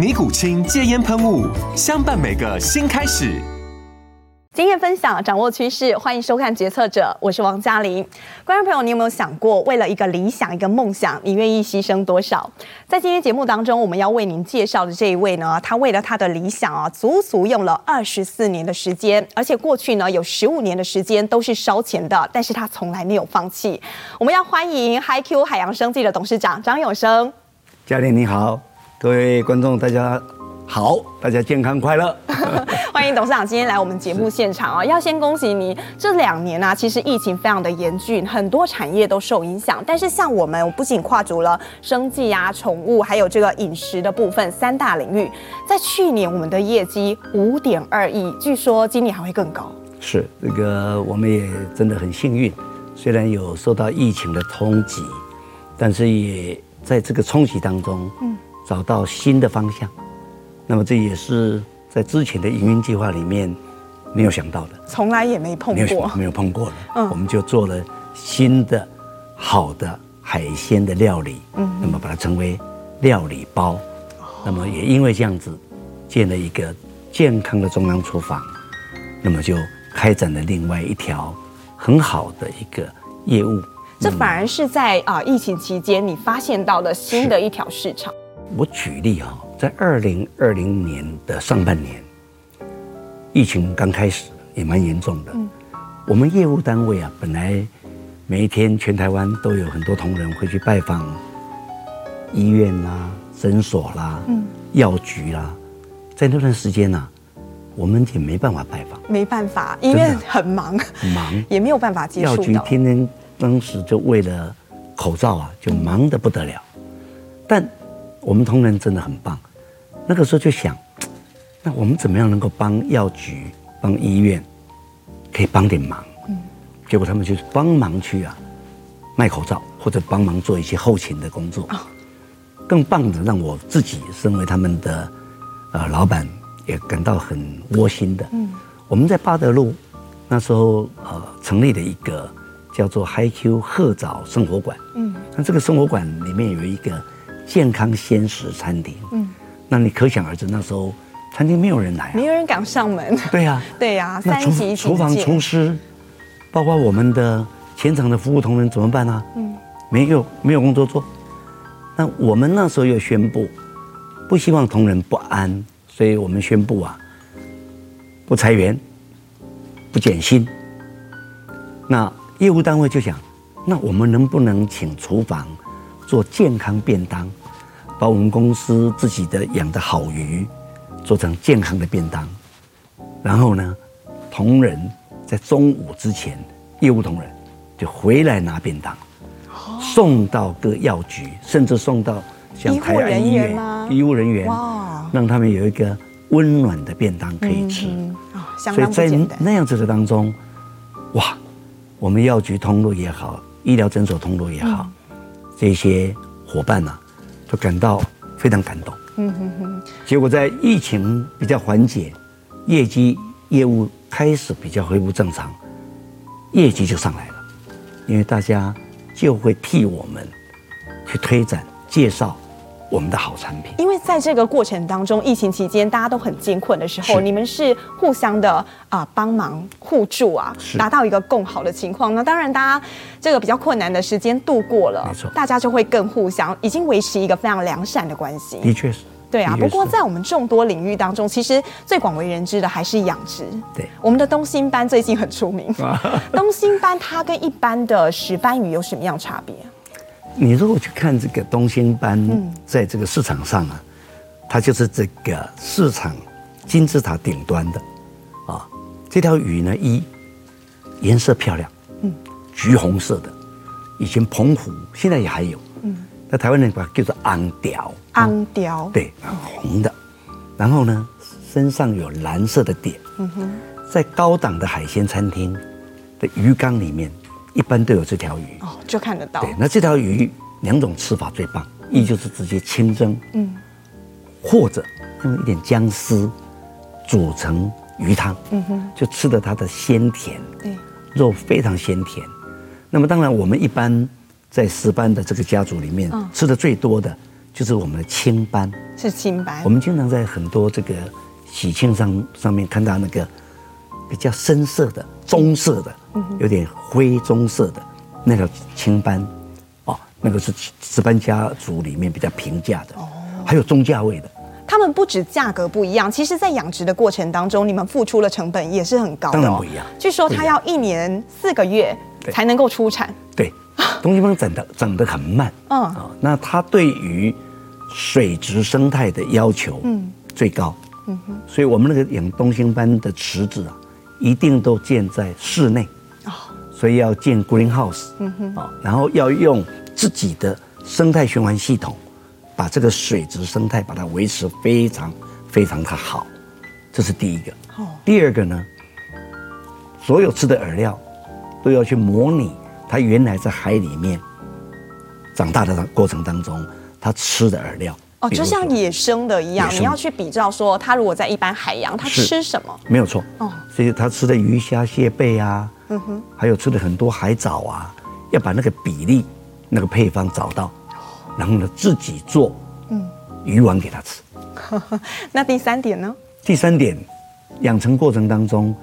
尼古清戒烟喷雾，相伴每个新开始。经验分享，掌握趋势，欢迎收看《决策者》，我是王嘉玲。观众朋友，你有没有想过，为了一个理想、一个梦想，你愿意牺牲多少？在今天节目当中，我们要为您介绍的这一位呢，他为了他的理想啊，足足用了二十四年的时间，而且过去呢有十五年的时间都是烧钱的，但是他从来没有放弃。我们要欢迎 HiQ 海洋生技的董事长张永生。嘉玲你好。各位观众，大家好，大家健康快乐。欢迎董事长今天来我们节目现场啊！要先恭喜你，这两年啊，其实疫情非常的严峻，很多产业都受影响。但是像我们，不仅跨足了生计啊、宠物，还有这个饮食的部分三大领域，在去年我们的业绩五点二亿，据说今年还会更高。是这个，我们也真的很幸运，虽然有受到疫情的冲击，但是也在这个冲击当中，嗯。找到新的方向，那么这也是在之前的营运计划里面没有想到的，从来也没碰过，没有，碰过的。嗯，我们就做了新的好的海鲜的料理，嗯，那么把它称为料理包，那么也因为这样子建了一个健康的中央厨房，那么就开展了另外一条很好的一个业务。这反而是在啊疫情期间你发现到的新的一条市场。我举例哈，在二零二零年的上半年，疫情刚开始也蛮严重的。我们业务单位啊，本来每一天全台湾都有很多同仁会去拜访医院啦、诊所啦、药局啦，在那段时间呢，我们也没办法拜访，没办法，医院很忙，很忙，也没有办法接触。药局天天当时就为了口罩啊，就忙得不得了，但。我们同仁真的很棒，那个时候就想，那我们怎么样能够帮药局、帮医院，可以帮点忙？嗯，结果他们就是帮忙去啊，卖口罩或者帮忙做一些后勤的工作。更棒的，让我自己身为他们的呃老板，也感到很窝心的。嗯，我们在八德路那时候呃成立了一个叫做 HiQ 鹤藻生活馆。嗯，那这个生活馆里面有一个。健康鲜食餐厅，嗯，那你可想而知，那时候餐厅没有人来，啊，没有人敢上门。对呀，对呀。那厨厨房厨师，包括我们的前场的服务同仁怎么办呢？嗯，没有没有工作做。那我们那时候又宣布，不希望同仁不安，所以我们宣布啊，不裁员，不减薪。那业务单位就想，那我们能不能请厨房做健康便当？把我们公司自己的养的好鱼做成健康的便当，然后呢，同仁在中午之前，业务同仁就回来拿便当，送到各药局，甚至送到像台湾医院医务人员，让他们有一个温暖的便当可以吃。所以在那样子的当中，哇，我们药局通路也好，医疗诊所通路也好，这些伙伴呢、啊。就感到非常感动。嗯哼哼。结果在疫情比较缓解，业绩业务开始比较恢复正常，业绩就上来了，因为大家就会替我们去推展介绍。我们的好产品，因为在这个过程当中，疫情期间大家都很艰困的时候，你们是互相的啊、呃、帮忙互助啊，达到一个更好的情况。那当然，大家这个比较困难的时间度过了，没错，大家就会更互相，已经维持一个非常良善的关系。的确是，对啊，不过在我们众多领域当中，其实最广为人知的还是养殖。对，我们的东星斑最近很出名。东星斑它跟一般的石斑鱼有什么样差别？你如果去看这个东星斑，在这个市场上啊，它就是这个市场金字塔顶端的啊。这条鱼呢，一颜色漂亮，嗯，橘红色的，以前澎湖现在也还有，嗯，那台湾人把它叫做昂条，昂条，对，红的，然后呢，身上有蓝色的点，嗯哼，在高档的海鲜餐厅的鱼缸里面，一般都有这条鱼，哦，就看得到，对，那这条鱼两种吃法最棒，一就是直接清蒸，嗯，或者用一点姜丝煮成。鱼汤，嗯哼，就吃的它的鲜甜，对，肉非常鲜甜。那么当然，我们一般在石斑的这个家族里面，吃的最多的就是我们的青斑，是青斑。我们经常在很多这个喜庆上上面看到那个比较深色的、棕色的，有点灰棕色的那条青斑，哦，那个是石斑家族里面比较平价的，哦，还有中价位的。他们不止价格不一样，其实，在养殖的过程当中，你们付出的成本也是很高的。当然不一样。据说它要一年四个月才能够出产。对，东西方长得长得很慢。嗯。那它对于水质生态的要求嗯最高。嗯哼。所以我们那个养东星斑的池子啊，一定都建在室内。哦。所以要建 greenhouse。嗯哼。啊，然后要用自己的生态循环系统。把这个水质生态把它维持非常非常的好，这是第一个。第二个呢，所有吃的饵料都要去模拟它原来在海里面长大的过程当中，它吃的饵料。哦，就像野生的一样，你要去比较说，它如果在一般海洋，它吃什么？没有错。哦，所以它吃的鱼虾蟹贝啊，嗯哼，还有吃的很多海藻啊，要把那个比例、那个配方找到。然后呢，自己做，嗯，鱼丸给他吃。那第三点呢？第三点，养成过程当中，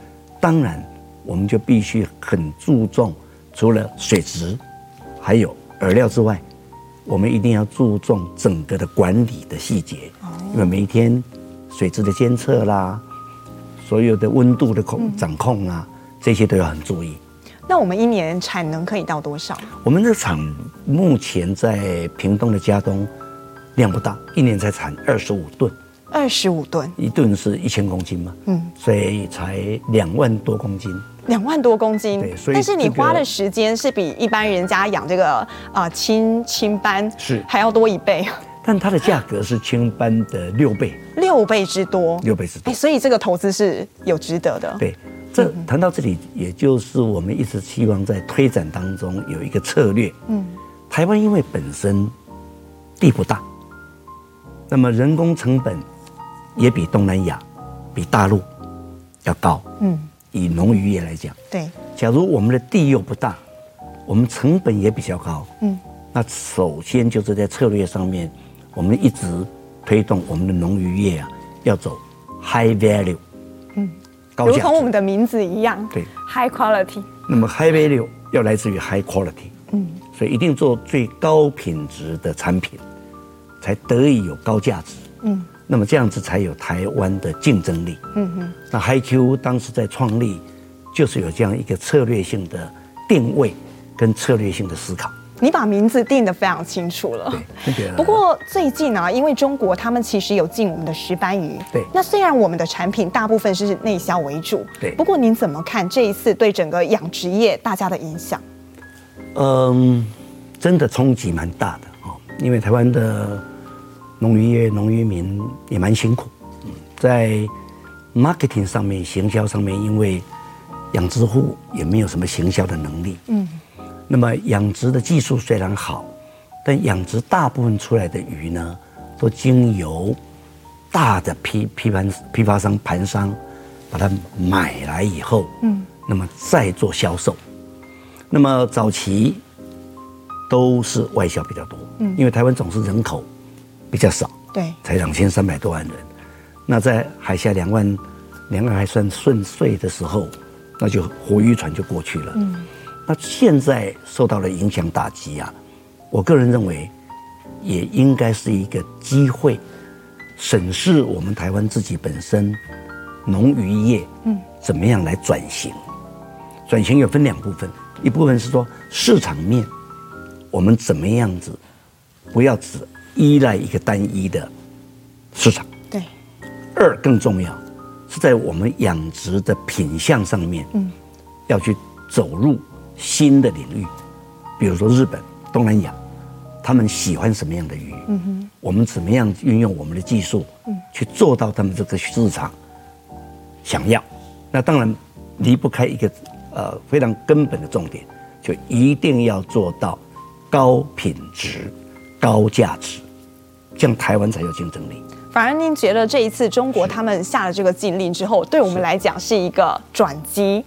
当然我们就必须很注重，除了水质，还有饵料之外，我们一定要注重整个的管理的细节。哦。因为每一天水质的监测啦，所有的温度的控掌控啊，这些都要很注意。那我们一年产能可以到多少？我们的厂目前在屏东的家东，量不大，一年才产二十五吨。二十五吨，一吨是一千公斤嘛？嗯，所以才两万多公斤。两万多公斤，对，所以、但是你花的时间是比一般人家养这个啊、呃、青青斑是还要多一倍。但它的价格是青斑的六倍，六倍之多，六倍之多。所以这个投资是有值得的。对。这谈到这里，也就是我们一直希望在推展当中有一个策略。嗯，台湾因为本身地不大，那么人工成本也比东南亚、比大陆要高。嗯，以农渔业来讲，对，假如我们的地又不大，我们成本也比较高。嗯，那首先就是在策略上面，我们一直推动我们的农渔业啊，要走 high value。嗯。如同我们的名字一样，对，high quality。那么 high value 要来自于 high quality，嗯，所以一定做最高品质的产品，才得以有高价值，嗯，那么这样子才有台湾的竞争力，嗯哼。那 HiQ 当时在创立，就是有这样一个策略性的定位跟策略性的思考。你把名字定得非常清楚了。对，不过最近啊，因为中国他们其实有进我们的石斑鱼。对。那虽然我们的产品大部分是内销为主。对。不过您怎么看这一次对整个养殖业大家的影响？嗯，真的冲击蛮大的哦。因为台湾的农渔业、农渔民也蛮辛苦。嗯。在 marketing 上面、行销上面，因为养殖户也没有什么行销的能力。嗯。那么养殖的技术虽然好，但养殖大部分出来的鱼呢，都经由大的批批盘批发商盘商把它买来以后，嗯，那么再做销售。那么早期都是外销比较多，嗯，因为台湾总是人口比较少，对，才两千三百多万人。那在海峡两万两岸还算顺遂的时候，那就活渔船就过去了，嗯。那现在受到了影响打击啊，我个人认为，也应该是一个机会，审视我们台湾自己本身农渔业，嗯，怎么样来转型？转型有分两部分，一部分是说市场面，我们怎么样子，不要只依赖一个单一的市场。对。二更重要是在我们养殖的品相上面，嗯，要去走入新的领域，比如说日本、东南亚，他们喜欢什么样的鱼？嗯哼，我们怎么样运用我们的技术，嗯，去做到他们这个市场想要？那当然离不开一个。呃，非常根本的重点，就一定要做到高品质、高价值，这样台湾才有竞争力。反而您觉得这一次中国他们下了这个禁令之后，对我们来讲是一个转机？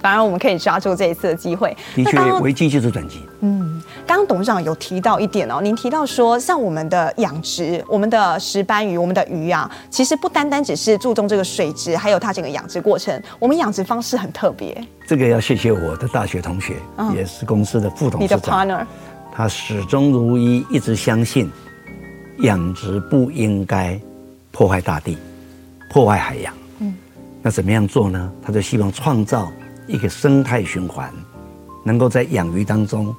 反而我们可以抓住这一次的机会。的确，危机就是转机。嗯，刚刚董事长有提到一点哦，您提到说，像我们的养殖，我们的石斑鱼，我们的鱼啊，其实不单单只是注重这个水质，还有它整个养殖过程，我们养殖方式很特别。这个要谢谢我的大学同学，嗯、也是公司的副董事长，你的 partner，他始终如一，一直相信养殖不应该破坏大地，破坏海洋。嗯，那怎么样做呢？他就希望创造。一个生态循环，能够在养鱼当中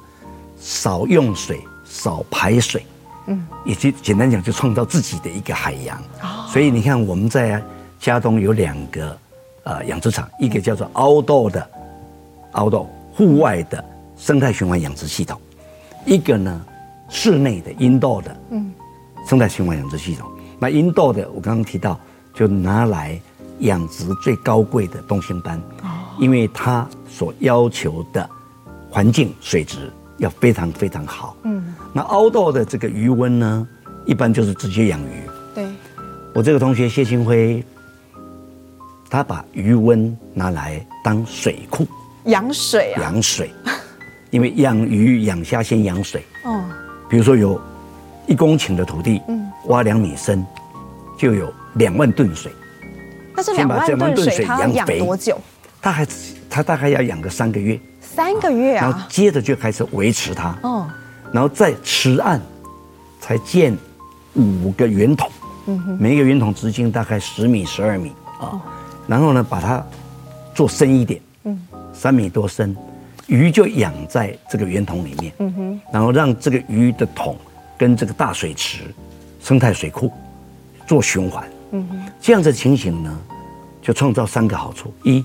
少用水、少排水，嗯，以及简单讲，就创造自己的一个海洋。哦，所以你看，我们在家中有两个呃养殖场，一个叫做 outdoor 的 outdoor 户外的生态循环养殖系统，一个呢室内的 indoor 的嗯生态循环养殖系统。那 indoor 的我刚刚提到，就拿来养殖最高贵的东星斑。因为它所要求的环境水质要非常非常好。嗯，那 outdoor 的这个鱼温呢，一般就是直接养鱼。对，我这个同学谢清辉，他把鱼温拿来当水库，养水啊，养水。因为养鱼养虾先养水。哦，比如说有一公顷的土地，嗯，挖两米深，就有两万吨水。那这两万吨水，它要养多久？他还他大概要养个三个月，三个月啊，然后接着就开始维持它，哦，然后在池岸才建五个圆筒，嗯哼，每一个圆筒直径大概十米十二米。啊，然后呢把它做深一点，嗯，三米多深，鱼就养在这个圆筒里面，嗯哼，然后让这个鱼的桶跟这个大水池、生态水库做循环，嗯哼，这样子情形呢，就创造三个好处，一。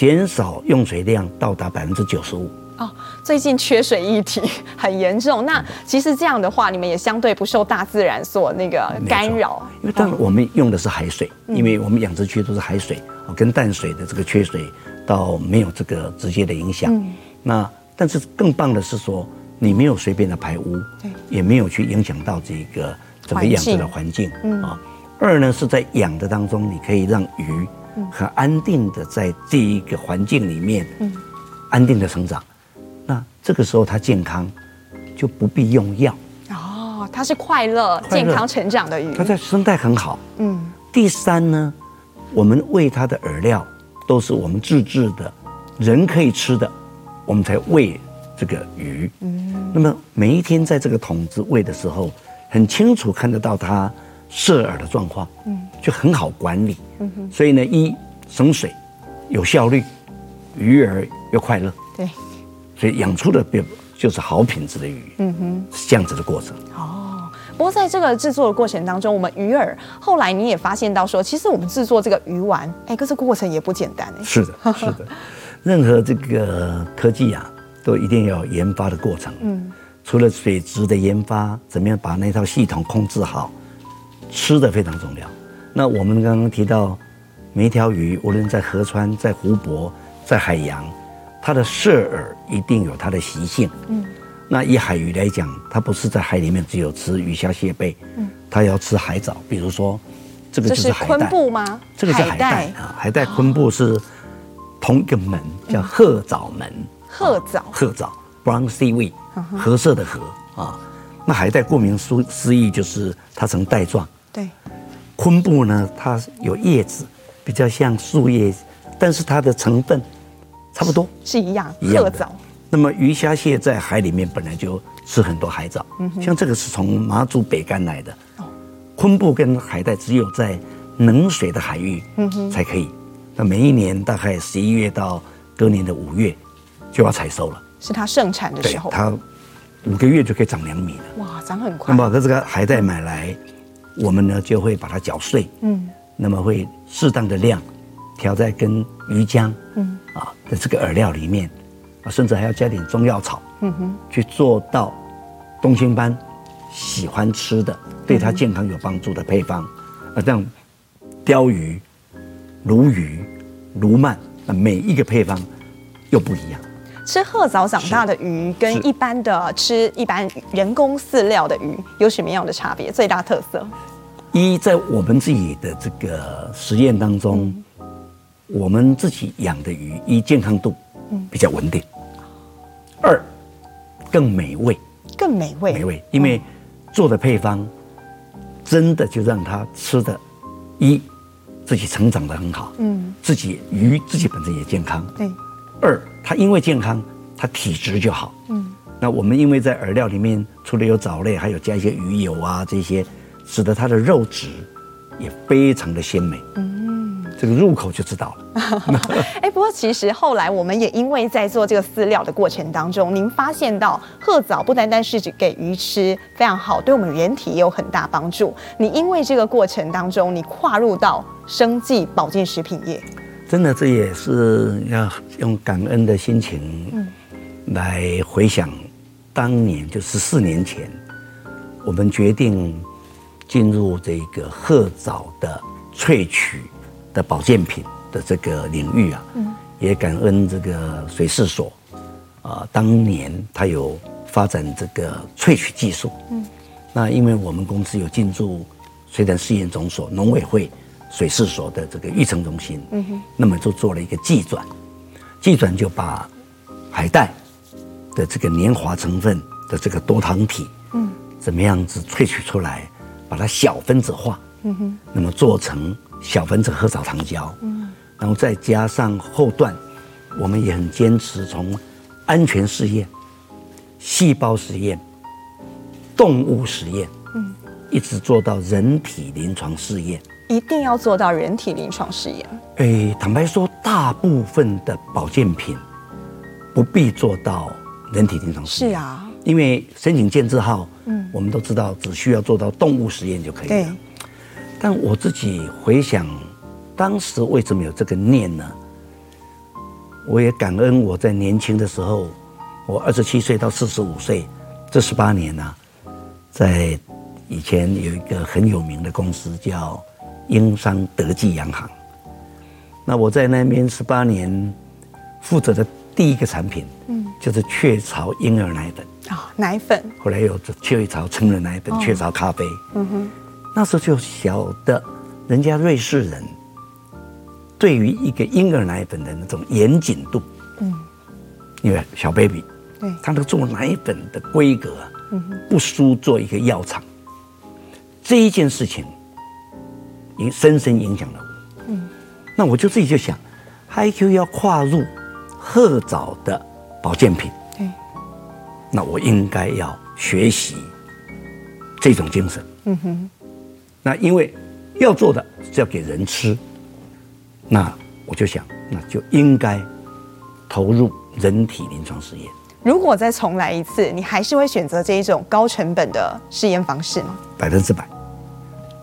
减少用水量到达百分之九十五哦。最近缺水议题 很严重，那其实这样的话，你们也相对不受大自然所那个干扰。因为当然我们用的是海水，因为我们养殖区都是海水，跟淡水的这个缺水倒没有这个直接的影响。那但是更棒的是说，你没有随便的排污，也没有去影响到这个整个养殖的环境啊。二呢是在养的当中，你可以让鱼。很安定的在这一个环境里面，嗯，安定的成长，那这个时候它健康，就不必用药。哦，它是快乐、健康成长的鱼，它在生态很好。嗯，第三呢，我们喂它的饵料都是我们自制的，人可以吃的，我们才喂这个鱼。嗯，那么每一天在这个桶子喂的时候，很清楚看得到它。射饵的状况，嗯，就很好管理，所以呢，一省水，有效率，鱼儿又快乐，对，所以养出的就就是好品质的鱼，嗯哼，是这样子的过程。哦，不过在这个制作的过程当中，我们鱼饵后来你也发现到说，其实我们制作这个鱼丸，哎，可是过程也不简单哎。是的，是的，任何这个科技啊，都一定要研发的过程，嗯，除了水质的研发，怎么样把那套系统控制好。吃的非常重要。那我们刚刚提到，每一条鱼，无论在河川、在湖泊、在海洋，它的射饵一定有它的习性。嗯。那以海鱼来讲，它不是在海里面只有吃鱼虾蟹贝，嗯，它要吃海藻。比如说，这个就是海带。昆布吗？这个是海带啊，海带昆布是同一个门，叫褐藻门。褐藻。褐藻，brown seaweed，褐色的褐啊。那海带顾名思思义就是它呈带状。对，昆布呢，它有叶子，比较像树叶，但是它的成分差不多，是一样，褐藻。那么鱼虾蟹在海里面本来就吃很多海藻，嗯、哼像这个是从马祖北干来的，昆布跟海带只有在冷水的海域才可以。那每一年大概十一月到隔年的五月就要采收了，是它盛产的时候。它五个月就可以长两米了。哇，长很快。那么这个海带买来，我们呢就会把它搅碎，嗯，那么会适当的量调在跟鱼浆，嗯。啊的这个饵料里面，啊，甚至还要加点中药草，嗯哼，去做到东星斑喜欢吃的，对它健康有帮助的配方，啊，这样鲷鱼、鲈鱼、鲈鳗，那每一个配方又不一样。吃褐藻长大的鱼跟一般的吃一般人工饲料的鱼有什么样的差别？最大特色？一，在我们自己的这个实验当中，嗯、我们自己养的鱼，一健康度比较稳定，嗯、二更美味，更美味，美味，因为做的配方真的就让它吃的，一自己成长得很好，嗯，自己鱼自己本身也健康，对。二，它因为健康，它体质就好。嗯，那我们因为在饵料里面除了有藻类，还有加一些鱼油啊这些，使得它的肉质也非常的鲜美。嗯，这个入口就知道了。哎，不过其实后来我们也因为在做这个饲料的过程当中，您发现到褐藻不单单是指给鱼吃非常好，对我们人体也有很大帮助。你因为这个过程当中，你跨入到生计保健食品业。真的，这也是要用感恩的心情，来回想当年就十四年前，我们决定进入这个褐藻的萃取的保健品的这个领域啊，也感恩这个水事所，啊，当年它有发展这个萃取技术，那因为我们公司有进驻水产试验总所、农委会。水试所的这个育成中心，嗯哼，那么就做了一个技转，技转就把海带的这个黏滑成分的这个多糖体，嗯，怎么样子萃取出来，把它小分子化，嗯哼，那么做成小分子褐藻糖胶，嗯，然后再加上后段，我们也很坚持从安全试验、细胞实验、动物实验，嗯，一直做到人体临床试验。一定要做到人体临床试验。诶，坦白说，大部分的保健品不必做到人体临床试验。是啊，因为申请健字号，嗯，我们都知道只需要做到动物实验就可以了。对。但我自己回想，当时为什么有这个念呢？我也感恩我在年轻的时候，我二十七岁到四十五岁这十八年呢、啊，在以前有一个很有名的公司叫。英商德记洋行，那我在那边十八年，负责的第一个产品，嗯，就是雀巢婴儿奶粉啊，奶粉。后来有雀巢成人奶粉、雀巢咖啡，嗯哼。那时候就晓得，人家瑞士人对于一个婴儿奶粉的那种严谨度，嗯，因为小 baby，对，他那个做奶粉的规格，嗯哼，不输做一个药厂。这一件事情。深深影响了我。嗯，那我就自己就想，HiQ 要跨入褐藻的保健品，对，那我应该要学习这种精神。嗯哼，那因为要做的是要给人吃，那我就想，那就应该投入人体临床试验。如果再重来一次，你还是会选择这一种高成本的试验方式吗？百分之百。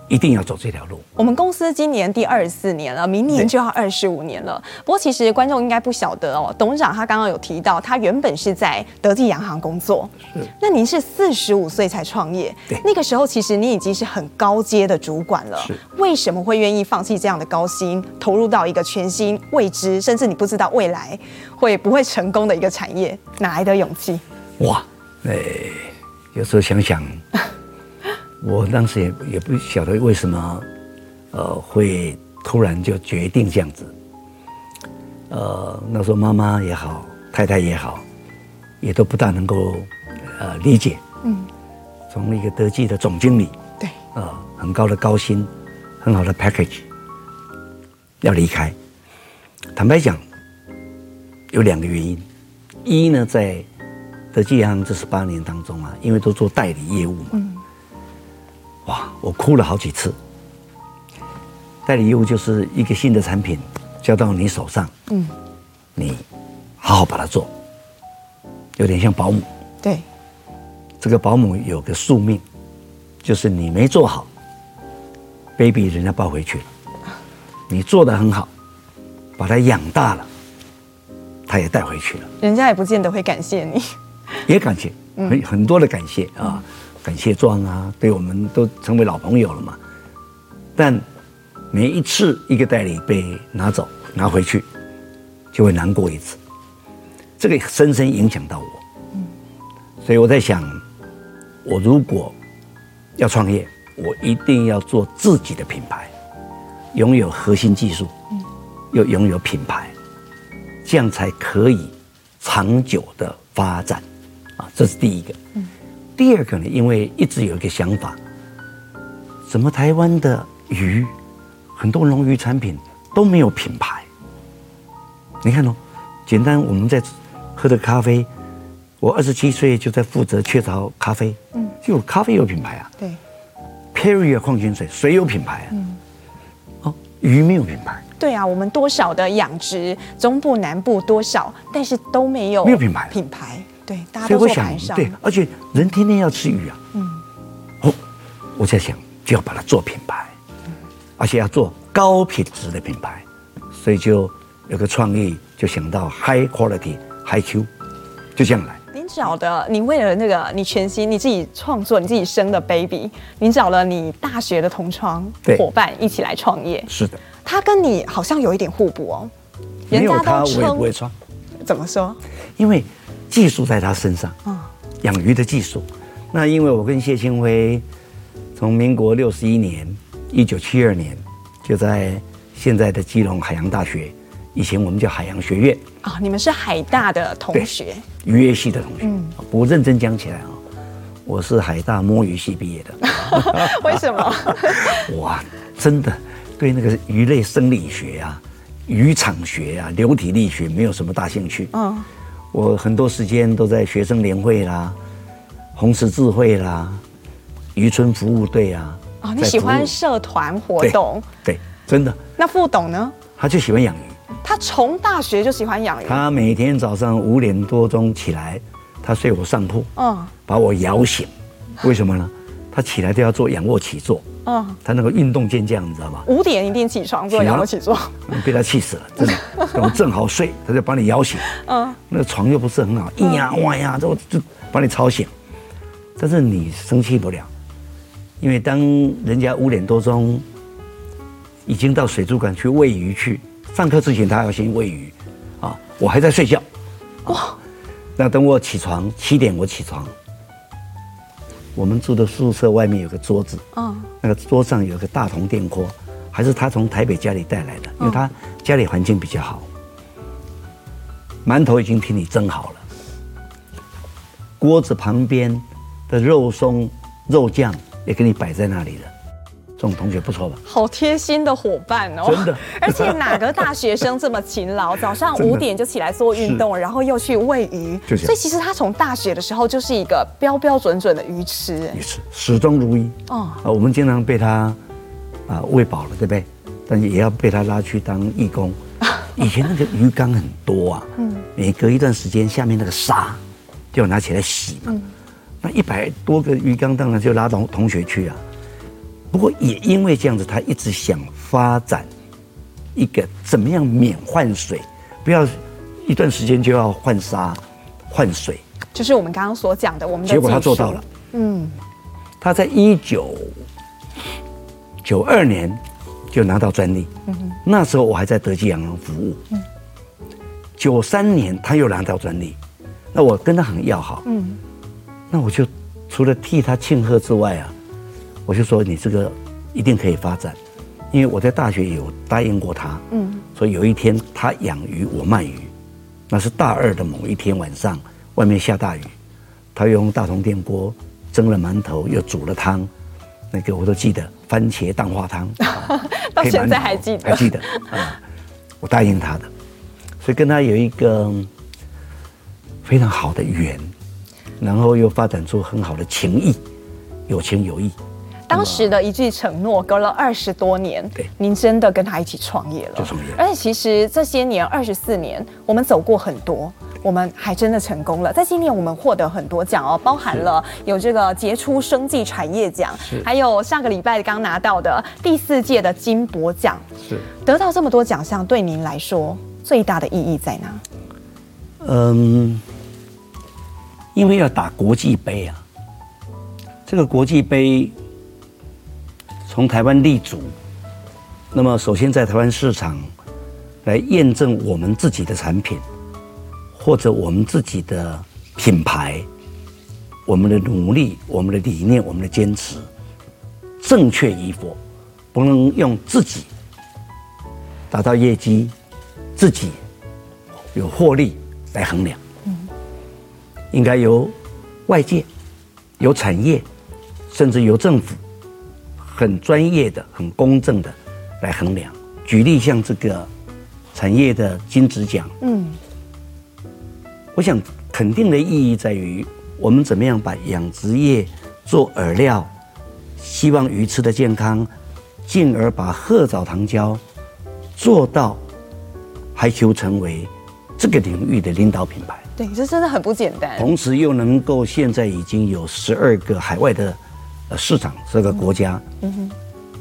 一定要走这条路。我们公司今年第二十四年了，明年就要二十五年了。不过，其实观众应该不晓得哦，董事长他刚刚有提到，他原本是在德记洋行工作。是。那您是四十五岁才创业？对。那个时候，其实你已经是很高阶的主管了。是。为什么会愿意放弃这样的高薪，投入到一个全新未知，甚至你不知道未来会不会成功的一个产业？哪来的勇气？哇，哎，有时候想想。我当时也也不晓得为什么，呃，会突然就决定这样子。呃，那时候妈妈也好，太太也好，也都不大能够呃理解。嗯。从一个德记的总经理，对，呃，很高的高薪，很好的 package，要离开。坦白讲，有两个原因。一呢，在德记银行这十八年当中啊，因为都做代理业务嘛。嗯哇，我哭了好几次。代理业务就是一个新的产品交到你手上，嗯，你好好把它做，有点像保姆。对，这个保姆有个宿命，就是你没做好，baby 人家抱回去了；你做的很好，把它养大了，他也带回去了。人家也不见得会感谢你，也感谢，很很多的感谢啊，感谢状啊，对我们都成为老朋友了嘛。但每一次一个代理被拿走拿回去，就会难过一次，这个深深影响到我。所以我在想，我如果要创业，我一定要做自己的品牌，拥有核心技术，又拥有品牌，这样才可以长久的发展啊！这是第一个。第二个呢，因为一直有一个想法，怎么台湾的鱼，很多农渔产品都没有品牌？你看哦，简单我们在喝的咖啡。我二十七岁就在负责雀巢咖啡，嗯，就咖啡有品牌啊，对，Perrier 矿泉水水有品牌啊，嗯，哦，鱼没有品牌，对啊，我们多少的养殖，中部南部多少，但是都没有没有品牌。品牌，对，大家都做盘商，对，而且人天天要吃鱼啊，嗯，哦，我在想就要把它做品牌，而且要做高品质的品牌，所以就有个创意，就想到 High Quality High Q，就这样来。找的你为了那个你全新你自己创作你自己生的 baby，你找了你大学的同窗伙伴一起来创业。是的，他跟你好像有一点互补哦。没有他我也不会创。怎么说？因为技术在他身上。嗯。养鱼的技术。那因为我跟谢清辉从民国六十一年，一九七二年就在现在的基隆海洋大学。以前我们叫海洋学院啊、哦，你们是海大的同学，渔业系的同学。嗯，不过认真讲起来啊，我是海大摸鱼系毕业的。为什么？哇，真的对那个鱼类生理学啊、渔场学啊、流体力学没有什么大兴趣。嗯，我很多时间都在学生联会啦、红十字会啦、渔村服务队啊。啊、哦，你喜欢社团活动？对，对，真的。那副董呢？他就喜欢养鱼。他从大学就喜欢养鱼。他每天早上五点多钟起来，他睡我上铺，嗯，把我摇醒。为什么呢？他起来都要做仰卧起坐，嗯，他那个运动健将，你知道吗？五点一定起床做仰卧起坐，被他气死了，真的。等我正好睡，他就把你摇醒，嗯，那个床又不是很好，咿呀哇呀，就就把你吵醒。但是你生气不了，因为当人家五点多钟已经到水族馆去喂鱼去。上课之前，他要先喂鱼，啊，我还在睡觉，哇，那等我起床，七点我起床，我们住的宿舍外面有个桌子，嗯，那个桌上有个大铜电锅，还是他从台北家里带来的，因为他家里环境比较好，馒头已经替你蒸好了，锅子旁边的肉松、肉酱也给你摆在那里了。这种同学不错吧？好贴心的伙伴哦，真的。而且哪个大学生这么勤劳，早上五点就起来做运动，然后又去喂鱼，所以其实他从大学的时候就是一个标标准准的鱼痴，鱼痴始终如一。哦，啊，我们经常被他啊喂饱了，对不对？但是也要被他拉去当义工。以前那个鱼缸很多啊，嗯，每隔一段时间下面那个沙就要拿起来洗嘛。那一百多个鱼缸，当然就拉同同学去啊。不过也因为这样子，他一直想发展一个怎么样免换水，不要一段时间就要换沙、换水。就是我们刚刚所讲的，我们的结果他做到了。嗯，他在一九九二年就拿到专利。嗯哼，那时候我还在德基洋行服务。嗯，九三年他又拿到专利，那我跟他很要好。嗯，那我就除了替他庆贺之外啊。我就说你这个一定可以发展，因为我在大学有答应过他，嗯，所以有一天他养鱼我卖鱼，那是大二的某一天晚上，外面下大雨，他用大铜电锅蒸了馒头，又煮了汤，那个我都记得，番茄蛋花汤，到现在还记得，还记得啊，我答应他的，所以跟他有一个非常好的缘，然后又发展出很好的情谊，有情有义。当时的一句承诺，隔了二十多年，对，您真的跟他一起创业了，就创业。而且其实这些年二十四年，我们走过很多，我们还真的成功了。在今年我们获得很多奖哦，包含了有这个杰出生计产业奖，还有上个礼拜刚拿到的第四届的金博奖。是得到这么多奖项，对您来说最大的意义在哪？嗯，因为要打国际杯啊，这个国际杯。从台湾立足，那么首先在台湾市场来验证我们自己的产品，或者我们自己的品牌，我们的努力、我们的理念、我们的坚持正确与否，不能用自己达到业绩、自己有获利来衡量，应该由外界、由产业，甚至由政府。很专业的、很公正的来衡量。举例像这个产业的金质奖，嗯，我想肯定的意义在于，我们怎么样把养殖业做饵料，希望鱼吃的健康，进而把褐藻糖胶做到还求成为这个领域的领导品牌。对，这真的很不简单。同时又能够现在已经有十二个海外的。呃，市场这个国家，嗯哼，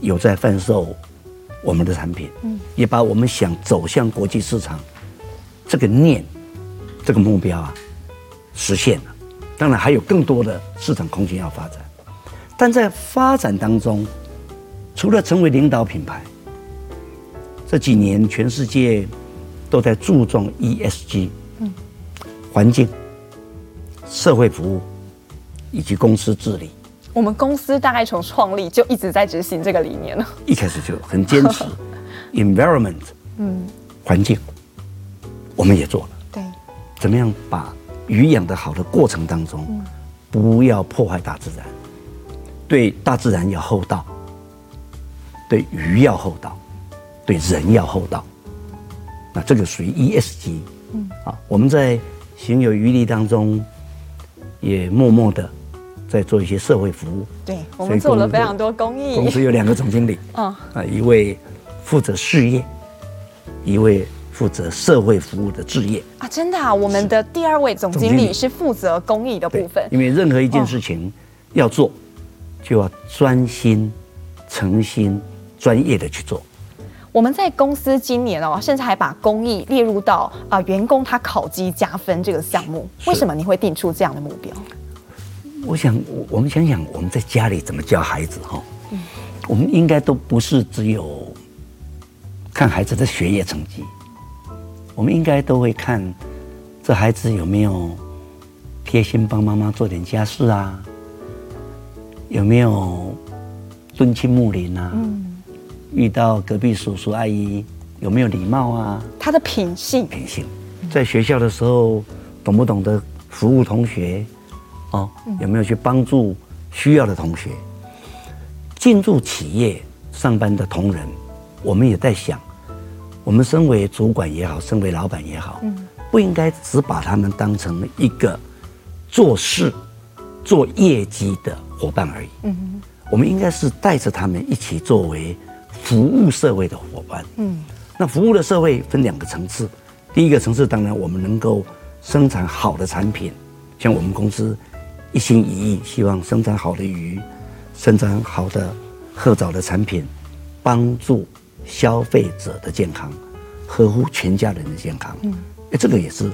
有在贩售我们的产品，嗯，也把我们想走向国际市场这个念，这个目标啊，实现了。当然还有更多的市场空间要发展，但在发展当中，除了成为领导品牌，这几年全世界都在注重 ESG，嗯，环境、社会服务以及公司治理。我们公司大概从创立就一直在执行这个理念了。一开始就很坚持，environment，嗯，环境，我们也做了。对，怎么样把鱼养得好的过程当中，不要破坏大自然，对大自然要厚道，对鱼要厚道，对人要厚道。那这个属于 ESG，嗯，啊，我们在行有余力当中，也默默的。在做一些社会服务，对，我们做了非常多公益。公司有两个总经理，嗯，啊，一位负责事业，一位负责社会服务的置业啊，真的啊，我们的第二位总经理是负责公益的部分。因为任何一件事情要做，就要专心、诚心、专业的去做。我们在公司今年哦，甚至还把公益列入到啊员工他考绩加分这个项目。为什么你会定出这样的目标？我想，我们想想，我们在家里怎么教孩子哈？嗯，我们应该都不是只有看孩子的学业成绩，我们应该都会看这孩子有没有贴心帮妈妈做点家事啊，有没有敦亲睦邻啊？嗯，遇到隔壁叔叔阿姨有没有礼貌啊？他的品性，品性，在学校的时候懂不懂得服务同学？哦，有没有去帮助需要的同学？进入企业上班的同仁，我们也在想，我们身为主管也好，身为老板也好，不应该只把他们当成一个做事、做业绩的伙伴而已。嗯，我们应该是带着他们一起作为服务社会的伙伴。嗯，那服务的社会分两个层次，第一个层次当然我们能够生产好的产品，像我们公司。一心一意，希望生产好的鱼，生产好的褐藻的产品，帮助消费者的健康，呵护全家人的健康。嗯，这个也是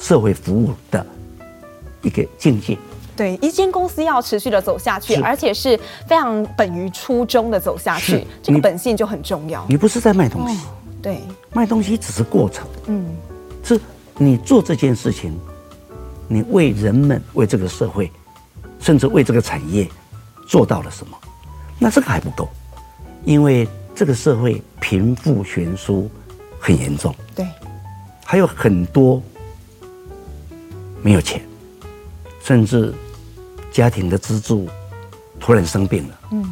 社会服务的一个境界。对，一间公司要持续的走下去，而且是非常本于初衷的走下去，这个本性就很重要。你不是在卖东西，对，卖东西只是过程。嗯，是你做这件事情，你为人们，为这个社会。甚至为这个产业做到了什么？那这个还不够，因为这个社会贫富悬殊很严重，对，还有很多没有钱，甚至家庭的支柱突然生病了，嗯，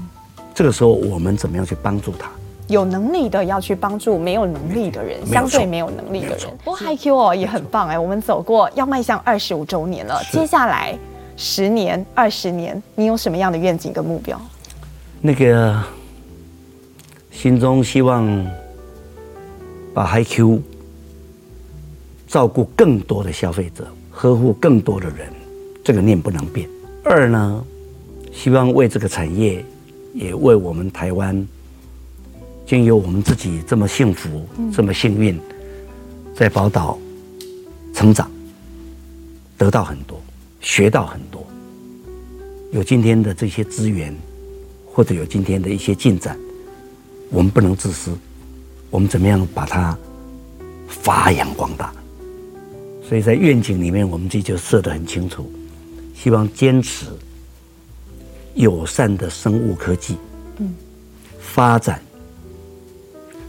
这个时候我们怎么样去帮助他？有能力的要去帮助没有能力的人，相对没有能力的人。不过 HiQ 哦也很棒哎，我们走过要迈向二十五周年了，接下来。十年、二十年，你有什么样的愿景跟目标？那个心中希望把 HiQ 照顾更多的消费者，呵护更多的人，这个念不能变。二呢，希望为这个产业，也为我们台湾，经由我们自己这么幸福、这么幸运，在宝岛成长，得到很多，学到很多，有今天的这些资源，或者有今天的一些进展，我们不能自私，我们怎么样把它发扬光大？所以在愿景里面，我们这就设得很清楚。希望坚持友善的生物科技，嗯，发展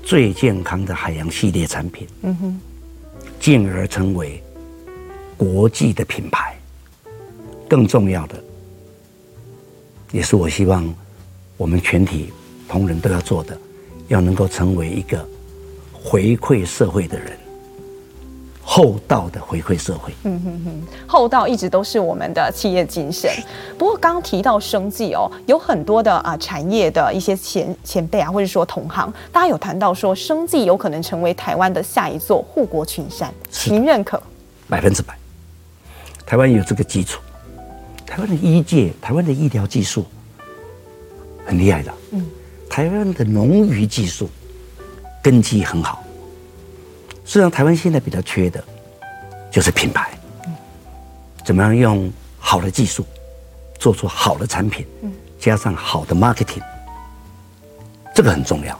最健康的海洋系列产品，嗯哼，进而成为国际的品牌。更重要的，也是我希望我们全体同仁都要做的，要能够成为一个回馈社会的人。厚道的回馈社会。嗯哼哼，厚道一直都是我们的企业精神。不过刚刚提到生计哦，有很多的啊产业的一些前前辈啊，或者说同行，大家有谈到说，生计有可能成为台湾的下一座护国群山。您认可？百分之百。台湾有这个基础，台湾的医界，台湾的医疗技术很厉害的。嗯，台湾的农渔技术根基很好。实际上，台湾现在比较缺的，就是品牌。怎么样用好的技术，做出好的产品，加上好的 marketing，这个很重要。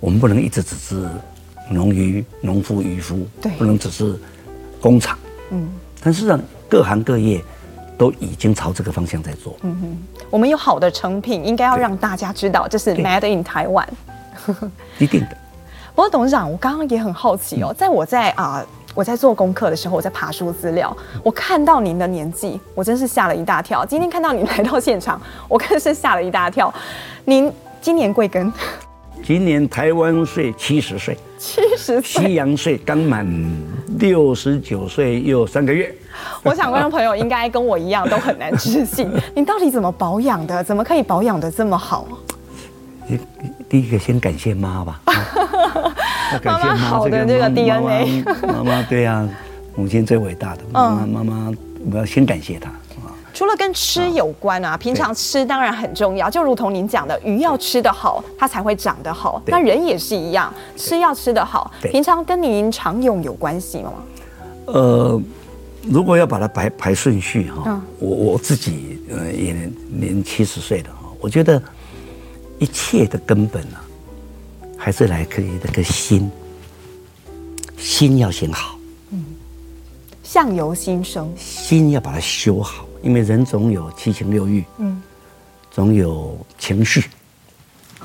我们不能一直只是农渔、农夫、渔夫，不能只是工厂。嗯。但事实上，各行各业都已经朝这个方向在做。嗯哼，我们有好的成品，应该要让大家知道，这是 Made in Taiwan。一定的。不过董事长，我刚刚也很好奇哦，在我在啊、呃、我在做功课的时候，我在爬书资料，我看到您的年纪，我真是吓了一大跳。今天看到你来到现场，我更是吓了一大跳。您今年贵庚？今年台湾岁七十岁，七十岁，西洋岁刚满六十九岁又三个月。我想观众朋友应该跟我一样都很难置信，你到底怎么保养的？怎么可以保养的这么好？第一个先感谢妈吧，感谢妈好的这个 DNA。妈妈对啊，母亲最伟大的妈妈，妈妈我要先感谢她。除了跟吃有关啊，平常吃当然很重要，就如同您讲的，鱼要吃得好，它才会长得好。那人也是一样，吃要吃得好。平常跟您常用有关系吗？呃，如果要把它排排顺序哈，我我自己呃也年七十岁了哈，我觉得。一切的根本啊，还是来自于这个心，心要先好。嗯，相由心生，心要把它修好，因为人总有七情六欲，嗯，总有情绪，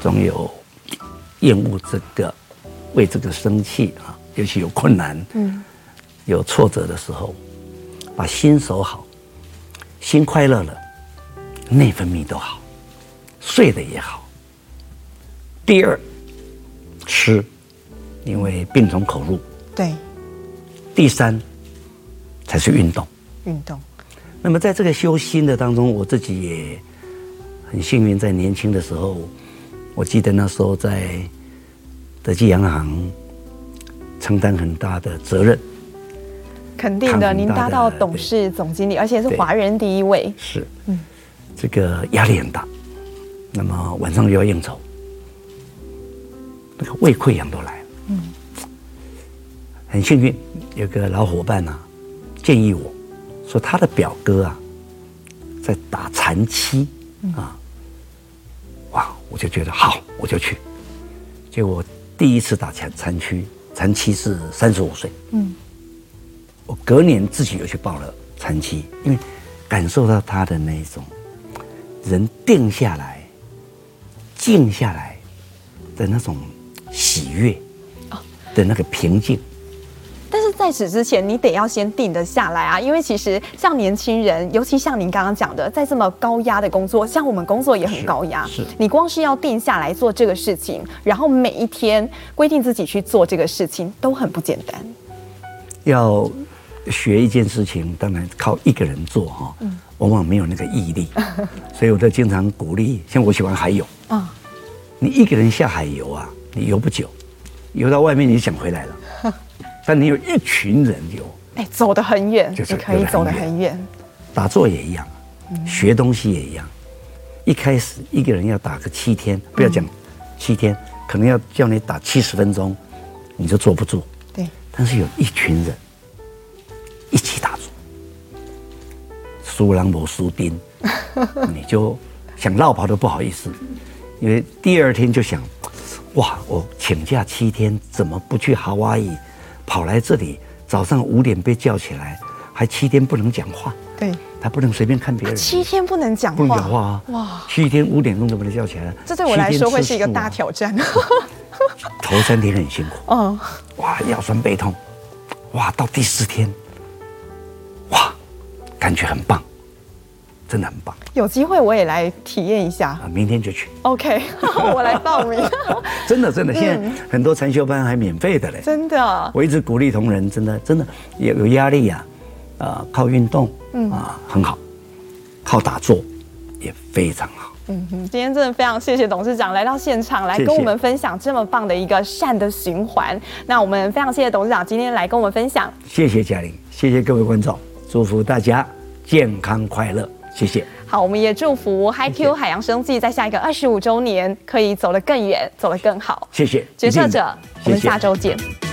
总有厌恶这个，为这个生气啊，尤其有困难，嗯，有挫折的时候，把心守好，心快乐了，内分泌都好，睡得也好。第二，吃，因为病从口入。对。第三，才是运动。运动。那么在这个修心的当中，我自己也很幸运，在年轻的时候，我记得那时候在德记洋行承担很大的责任。肯定的，您搭到董事总经理，而且是华人第一位。是。嗯。这个压力很大，那么晚上又要应酬。那个胃溃疡都来了，嗯，很幸运有个老伙伴啊，建议我说他的表哥啊，在打残七啊，哇，我就觉得好，我就去。结果第一次打残残区，残七是三十五岁，嗯，我隔年自己又去报了残七，因为感受到他的那一种人定下来、静下来的那种。喜悦的那个平静，在此之前，你得要先定得下来啊！因为其实像年轻人，尤其像您刚刚讲的，在这么高压的工作，像我们工作也很高压，是你光是要定下来做这个事情，然后每一天规定自己去做这个事情，都很不简单。要学一件事情，当然靠一个人做哈，往往没有那个毅力，所以我都经常鼓励，像我喜欢海泳啊，你一个人下海游啊，你游不久，游到外面你就想回来了，但你有一群人有，哎，走得很远，就是可以走得很远。打坐也一样，学东西也一样，一开始一个人要打个七天，不要讲七天，可能要叫你打七十分钟，你就坐不住。对，但是有一群人。一起打坐，输人无输丁，你就想绕跑都不好意思，因为第二天就想，哇，我请假七天，怎么不去夏威夷，跑来这里？早上五点被叫起来，还七天不能讲话，对，他不能随便看别人，七天不能讲话，不能讲话。啊，哇，七天五点钟都把他叫起来，这对我来说会是一个大挑战，头三天很辛苦，嗯，哇，腰酸背痛，哇，到第四天。哇，感觉很棒，真的很棒。有机会我也来体验一下。啊，明天就去。OK，我来报名。真的真的，现在很多禅修班还免费的嘞。真的。我一直鼓励同仁，真的真的有有压力呀，啊，靠运动，嗯啊很好，靠打坐也非常好。嗯哼，今天真的非常谢谢董事长来到现场，来跟我们分享这么棒的一个善的循环。那我们非常谢谢董事长今天来跟我们分享。谢谢嘉玲，谢谢各位观众。祝福大家健康快乐，谢谢。好，我们也祝福 HiQ 海洋生计在下一个二十五周年可以走得更远，走得更好。谢谢，决策者，我们下周见。谢谢。